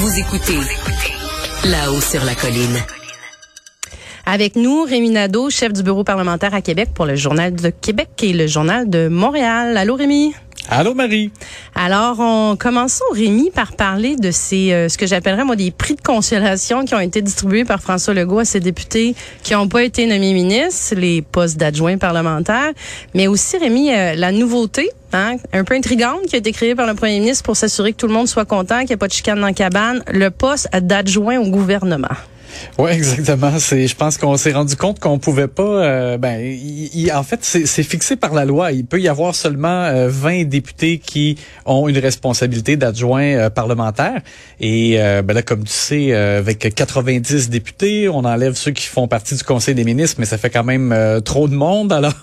Vous écoutez là-haut sur la colline. Avec nous, Rémi Nadeau, chef du bureau parlementaire à Québec pour le Journal de Québec et le Journal de Montréal. Allô, Rémi? Allô Marie. Alors, on commençons Rémi par parler de ces euh, ce que j'appellerais moi des prix de consolation qui ont été distribués par François Legault à ses députés qui n'ont pas été nommés ministres, les postes d'adjoints parlementaires, mais aussi Rémi euh, la nouveauté Hein, un peu intrigante qui a été créée par le premier ministre pour s'assurer que tout le monde soit content, qu'il n'y ait pas de chicane dans la cabane, le poste d'adjoint au gouvernement. Oui, exactement. C'est, je pense qu'on s'est rendu compte qu'on pouvait pas. Euh, ben, en fait, c'est fixé par la loi. Il peut y avoir seulement 20 euh, députés qui ont une responsabilité d'adjoint euh, parlementaire. Et ben là, comme tu sais, avec 90 députés, on enlève ceux qui font partie du Conseil des ministres, mais ça fait quand même trop de monde. Alors,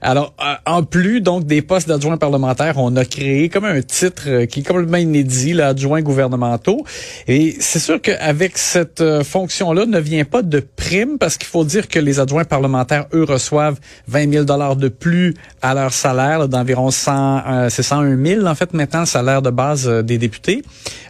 alors, en plus donc des postes d'adjoints parlementaires, on a créé comme un titre qui est complètement inédit, l'adjoint gouvernementaux. Et c'est sûr qu'avec cette fonction là ne vient pas de prime parce qu'il faut dire que les adjoints parlementaires, eux, reçoivent 20 000 dollars de plus à leur salaire d'environ 100, euh, c'est 101 000 en fait maintenant le salaire de base euh, des députés.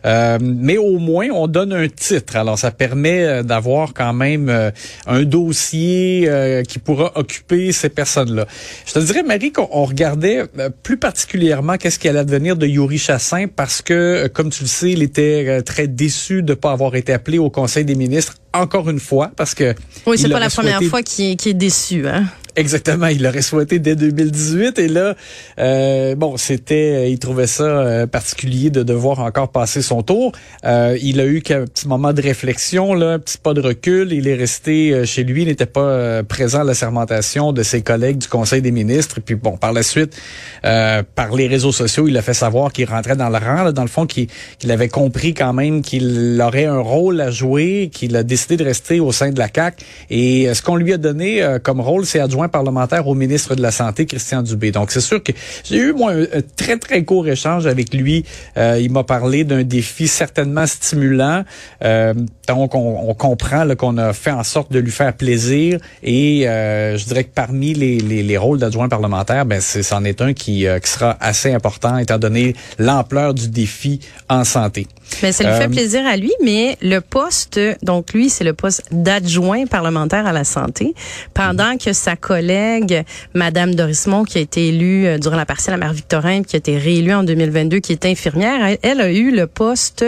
Euh, mais au moins on donne un titre. Alors ça permet euh, d'avoir quand même un dossier qui pourra occuper ces personnes-là. Je te dirais Marie qu'on regardait plus particulièrement qu'est-ce qui allait advenir de Yuri Chassin parce que comme tu le sais, il était très déçu de pas avoir été appelé au Conseil des ministres encore une fois parce que oui c'est pas la première fois qu'il est déçu hein Exactement, il l'aurait souhaité dès 2018 et là, euh, bon, c'était, il trouvait ça euh, particulier de devoir encore passer son tour. Euh, il a eu qu'un petit moment de réflexion, là, un petit pas de recul. Il est resté euh, chez lui, il n'était pas euh, présent à la sermentation de ses collègues du Conseil des ministres. Et puis bon, par la suite, par les réseaux sociaux, il a fait savoir qu'il rentrait dans le rang, là, dans le fond, qu'il avait compris quand même qu'il aurait un rôle à jouer, qu'il a décidé de rester au sein de la CAC. Et ce qu'on lui a donné comme rôle, c'est adjoint parlementaire au ministre de la Santé, Christian Dubé. Donc, c'est sûr que j'ai eu, moi, un, très, très court échange avec lui. Euh, il m'a parlé d'un défi certainement stimulant. Euh, donc, on, comprend qu'on a fait en sorte de lui faire plaisir. Et euh, je dirais que parmi les, les, les rôles d'adjoint parlementaire, ben, c'en est, un qui, qui sera assez important, étant donné l'ampleur du défi en santé. Mais ça lui fait plaisir à lui, mais le poste, donc lui, c'est le poste d'adjoint parlementaire à la santé, pendant que sa collègue, Madame Dorismont, qui a été élue euh, durant la partielle à Marie-Victorin, qui a été réélue en 2022, qui est infirmière, elle, a eu le poste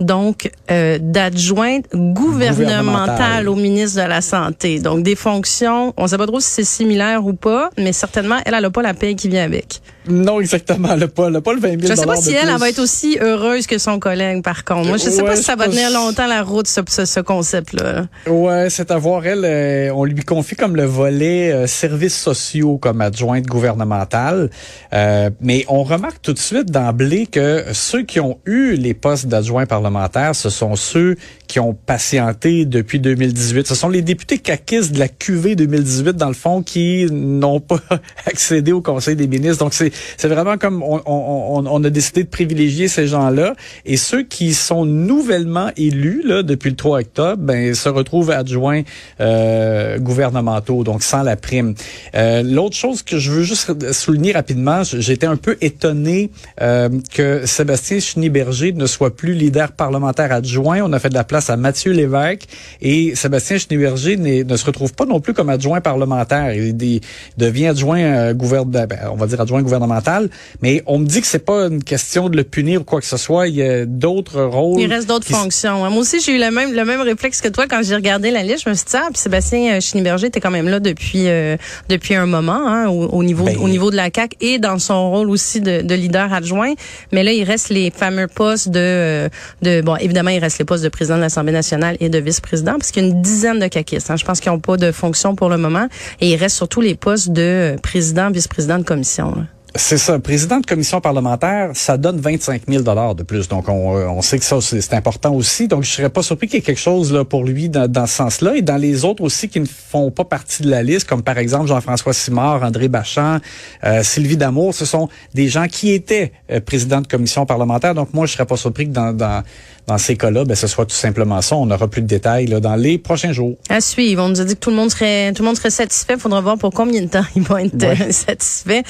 donc euh, d'adjointe gouvernementale au ministre de la Santé. Donc des fonctions, on sait pas trop si c'est similaire ou pas, mais certainement, elle, elle a pas la paix qui vient avec. Non, exactement. N'a pas, pas le 20 000 Je sais pas si elle, elle, va être aussi heureuse que son collègue, par contre. Moi, je sais pas si ça va tenir longtemps la route, ce, ce, concept-là. Ouais, c'est à voir. Elle, euh, on lui confie comme le volet euh, services sociaux comme adjointe gouvernementale. Euh, mais on remarque tout de suite d'emblée que ceux qui ont eu les postes d'adjoint parlementaire, ce sont ceux qui ont patienté depuis 2018. Ce sont les députés caquistes de la QV 2018, dans le fond, qui n'ont pas accédé au Conseil des ministres. Donc, c'est vraiment comme on, on, on, a décidé de privilégier ces gens-là. Et ceux qui sont nouvellement élus là, depuis le 3 octobre, ben, se retrouvent adjoints euh, gouvernementaux, donc sans la prime. Euh, L'autre chose que je veux juste souligner rapidement, j'étais un peu étonné euh, que Sébastien Schneeberger ne soit plus leader parlementaire adjoint. On a fait de la place à Mathieu Lévesque et Sébastien Schneeberger ne se retrouve pas non plus comme adjoint parlementaire. Il, devient adjoint euh, gouvernement, ben, on va dire adjoint gouvernemental, mais on me dit que c'est pas une question de le punir ou quoi que ce soit. Il y a d'autres rôles. Il reste d'autres fonctions. Moi aussi, j'ai eu le même le même réflexe que toi quand j'ai regardé la liste. Je me suis dit ah, puis Sébastien euh, Schneeberger était quand même là depuis euh, depuis un moment hein, au, niveau ben, au niveau de la CAC et dans son rôle aussi de, de, leader adjoint. Mais là, il reste les fameux postes de de bon évidemment il reste les postes de président de l'Assemblée nationale et de vice-président parce qu'il y a une dizaine de caquistes. Hein. Je pense qu'ils n'ont pas de fonction pour le moment et il reste surtout les postes de président, vice-président de commission. C'est ça. Président de commission parlementaire, ça donne 25 000 dollars de plus. Donc, on, euh, sait que ça, c'est important aussi. Donc, je serais pas surpris qu'il y ait quelque chose là pour lui dans, dans ce sens-là. Et dans les autres aussi qui ne font pas partie de la liste, comme par exemple Jean-François Simard, André Bachand, euh, Sylvie Damour, ce sont des gens qui étaient euh, présidents de commission parlementaire. Donc, moi, je serais pas surpris que dans, dans, dans ces cas-là, ben, ce soit tout simplement ça. On aura plus de détails là, dans les prochains jours. À suivre. On nous a dit que tout le monde serait, tout le monde serait satisfait. Il faudra voir pour combien de temps ils vont être satisfaits.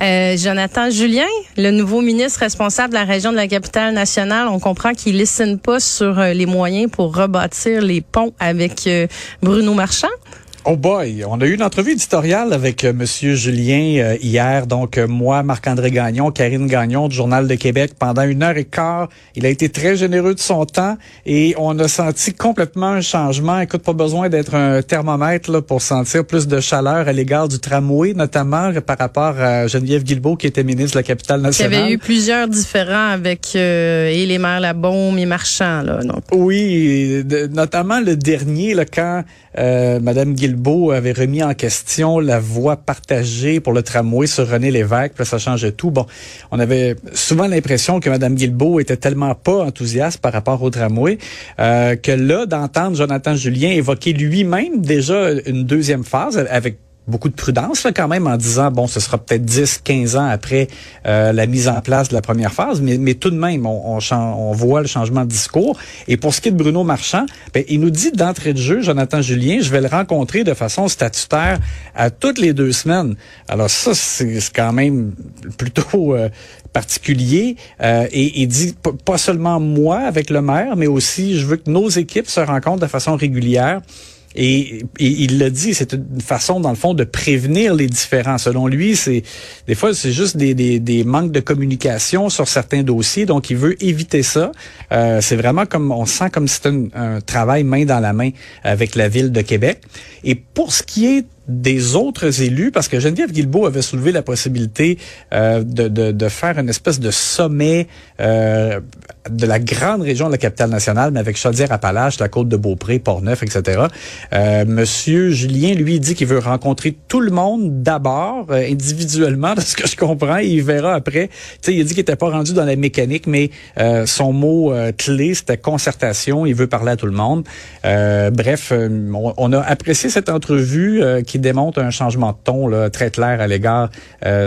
Euh, Jonathan Julien, le nouveau ministre responsable de la région de la capitale nationale, on comprend qu'il listine pas sur euh, les moyens pour rebâtir les ponts avec euh, Bruno Marchand. Oh boy, on a eu une entrevue éditoriale avec euh, Monsieur Julien euh, hier. Donc euh, moi, Marc-André Gagnon, Karine Gagnon du Journal de Québec pendant une heure et quart. Il a été très généreux de son temps et on a senti complètement un changement. Écoute, pas besoin d'être un thermomètre là, pour sentir plus de chaleur à l'égard du tramway, notamment par rapport à Geneviève Guilbeault qui était ministre de la capitale nationale. Il y avait eu plusieurs différents avec euh, et les maires Labaume et Marchand là. Donc. Oui, de, notamment le dernier là quand euh, Madame Guilbeault avait remis en question la voie partagée pour le tramway sur René Lévesque, puis ça changeait tout. Bon, on avait souvent l'impression que Madame Guilbeault était tellement pas enthousiaste par rapport au tramway euh, que là, d'entendre Jonathan Julien évoquer lui-même déjà une deuxième phase avec beaucoup de prudence là, quand même en disant bon ce sera peut-être 10 15 ans après euh, la mise en place de la première phase mais, tout de même on, voit le changement de discours. Et pour ce qui est de Bruno Marchand ben, il nous dit d'entrée de jeu Jonathan Julien je vais le rencontrer de façon statutaire à toutes les deux semaines. Alors ça c'est quand même plutôt euh, particulier. Euh, et il dit pas seulement moi avec le maire mais aussi je veux que nos équipes se rencontrent de façon régulière et, et, il l'a dit, c'est une façon, dans le fond, de prévenir les différends. Selon lui, c'est des fois, c'est juste des, des, des, manques de communication sur certains dossiers. Donc, il veut éviter ça. Euh, c'est vraiment comme, on sent comme si c'était un, un travail main dans la main avec la ville de Québec. Et pour ce qui est des autres élus, parce que Geneviève Guilbeault avait soulevé la possibilité euh, de, de, de, faire une espèce de sommet euh, de la grande région de la capitale nationale, mais avec Chaudière-Appalaches, la côte de Beaupré, Port-Neuf, etc. Euh, Monsieur Julien, lui, dit qu'il veut rencontrer tout le monde d'abord, euh, individuellement, de ce que je comprends, il verra après. Sais, il a dit qu'il n'était pas rendu dans la mécanique, mais euh, son mot euh, clé, c'était concertation. Il veut parler à tout le monde. bref, on, on, a apprécié cette entrevue qui démontre un changement de ton là, très clair à l'égard,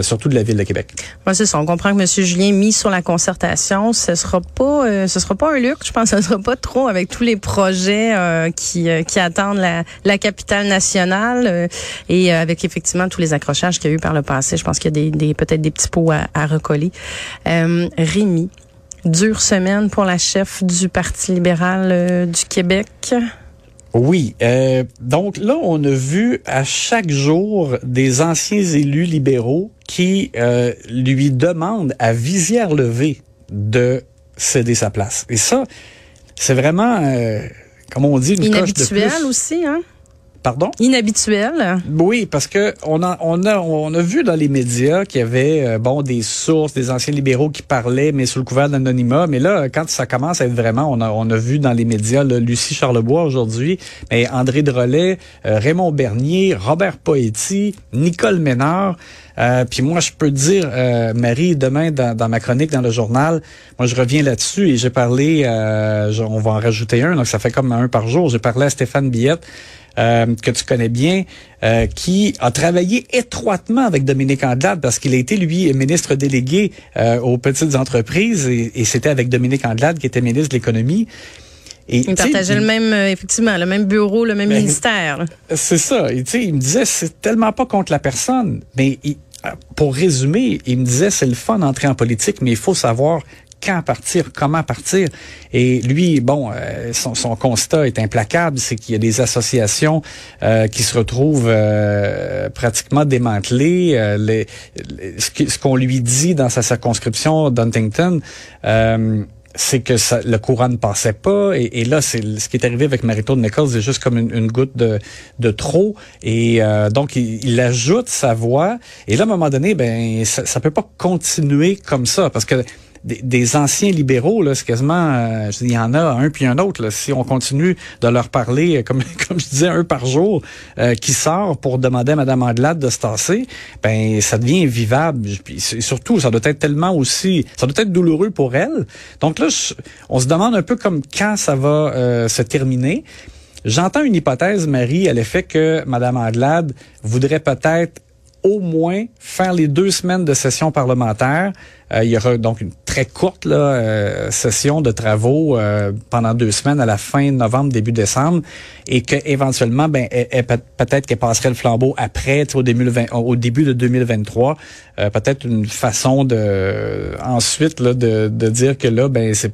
surtout de la ville de Québec. Ouais, c'est ça. On comprend que M. Julien mis sur la concertation, ce sera pas, euh, ce sera pas un luxe. Je pense que ce sera pas trop avec tous les projets euh, qui, euh, qui attendent la, la capitale nationale et avec effectivement tous les accrochages qu'il y a eu par le passé. Je pense qu'il y a des, des peut-être des petits pots à, à recoller. Rémi, dure semaine pour la chef du Parti libéral du Québec. Oui. Euh, donc là, on a vu à chaque jour des anciens élus libéraux qui euh, lui demandent à visière levée de céder sa place. Et ça, c'est vraiment, euh, comme on dit, une Inhabituel coche de plus. aussi, hein? Pardon? Inhabituel. Oui, parce que on a on a on a vu dans les médias qu'il y avait euh, bon des sources, des anciens libéraux qui parlaient, mais sous le couvert d'anonymat. Mais là, quand ça commence à être vraiment, on a on a vu dans les médias là, Lucie Charlebois aujourd'hui, mais André Drolet, euh, Raymond Bernier, Robert Poetti, Nicole Ménard. Euh, puis moi, je peux dire, euh, Marie, demain dans, dans, ma chronique dans le journal, moi je reviens là-dessus et j'ai parlé, euh, on va en rajouter un, donc ça fait comme un par jour. J'ai parlé à Stéphane Billette. Euh, que tu connais bien, euh, qui a travaillé étroitement avec Dominique Andelade parce qu'il a été, lui, ministre délégué euh, aux petites entreprises et, et c'était avec Dominique Andelade qui était ministre de l'économie. Et, il partageait le même, euh, effectivement, le même bureau, le même ben, ministère. C'est ça. Et, il me disait, c'est tellement pas contre la personne, mais il, pour résumer, il me disait, c'est le fun d'entrer en politique, mais il faut savoir quand partir, comment partir. Et lui, bon, euh, son, son, constat est implacable, c'est qu'il y a des associations euh, qui se retrouvent euh, pratiquement démantelées. Euh, les, les, ce qu'on lui dit dans sa circonscription d'Huntington, c'est que ça, le courant ne passait pas. Et, et là, c'est ce qui est arrivé avec Marito Nichols, c'est juste comme une, une, goutte de, de trop. Et euh, donc, il, il, ajoute sa voix. Et là, à un moment donné, ben, ça, ça peut pas continuer comme ça, parce que des, anciens libéraux, là, c'est quasiment, euh, il y en a un puis un autre. Si on continue de leur parler, comme comme je disais, un par jour, euh, qui sort pour demander à Mme Andelade de se tasser, ben ça devient vivable. Puis surtout, ça doit être tellement aussi, ça doit être douloureux pour elle. Donc là, on se demande un peu comme quand ça va euh, se terminer. J'entends une hypothèse, Marie, à l'effet que Mme Andelade voudrait peut-être au moins faire les deux semaines de session parlementaire il y aura donc une très courte là, session de travaux pendant deux semaines à la fin novembre, début décembre, et que éventuellement, ben, peut-être qu'elle passerait le flambeau après, au début, au début de 2023. peut-être une façon de ensuite là, de, de dire que là, ben, c'est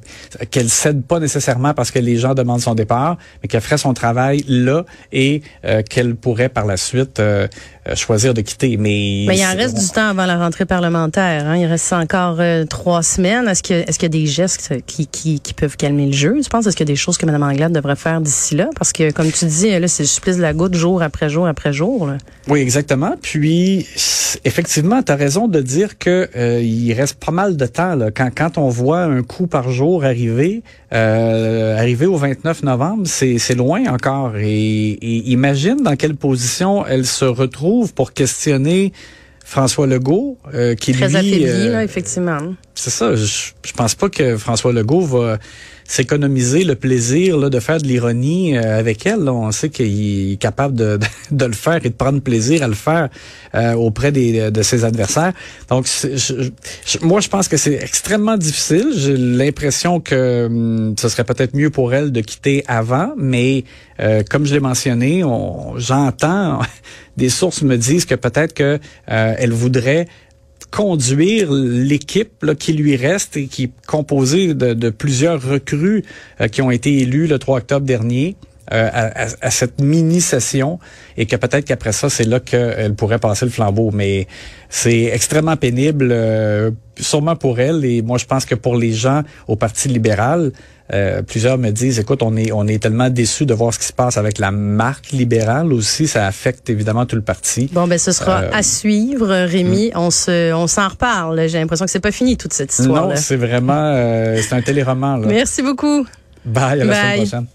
qu'elle cède pas nécessairement parce que les gens demandent son départ, mais qu'elle ferait son travail là et qu'elle pourrait par la suite euh, choisir de quitter. Mais, mais il en reste du temps avant la rentrée parlementaire. Hein? Il reste encore euh, trois semaines? Est-ce qu'il y a des gestes qui, qui, peuvent calmer le jeu? Je pense est-ce qu'il y a des choses que Mme Anglade devrait faire d'ici là? Parce que, comme tu dis, là, c'est le supplice de la goutte jour après jour après jour. Là. Oui, exactement. Puis, effectivement, tu as raison de dire que euh, il reste pas mal de temps. Là. Quand, quand on voit un coup par jour arriver, euh, arriver au 29 novembre, c'est, loin encore. Et imagine dans quelle position elle se retrouve pour questionner François Legault, euh, qui Très lui... affaibli, euh, là, effectivement. C'est ça. Je, je pense pas que François Legault va s'économiser le plaisir là, de faire de l'ironie euh, avec elle. On sait qu'il est capable de, le faire et de prendre plaisir à le faire euh, auprès des, de ses adversaires. Donc, moi, je pense que c'est extrêmement difficile. J'ai l'impression que hum, ce serait peut-être mieux pour elle de quitter avant, mais euh, comme je l'ai mentionné, j'entends des sources me disent que peut-être que elle voudrait conduire l'équipe qui lui reste et qui est composée de, plusieurs recrues euh, qui ont été élus le 3 octobre dernier. Euh, à, cette mini-session et que peut-être qu'après ça, c'est là qu'elle pourrait passer le flambeau. Mais c'est extrêmement pénible, euh, sûrement pour elle et moi je pense que pour les gens au Parti libéral, euh, plusieurs me disent, écoute, on est on est tellement déçus de voir ce qui se passe avec la marque libérale aussi, ça affecte évidemment tout le parti. Bon, ben ce sera à suivre, Rémi. Hmm. On se on s'en reparle. J'ai l'impression que c'est pas fini toute cette histoire. Non, c'est vraiment c'est un téléroman. Là. Merci beaucoup. Bye, à la semaine prochaine.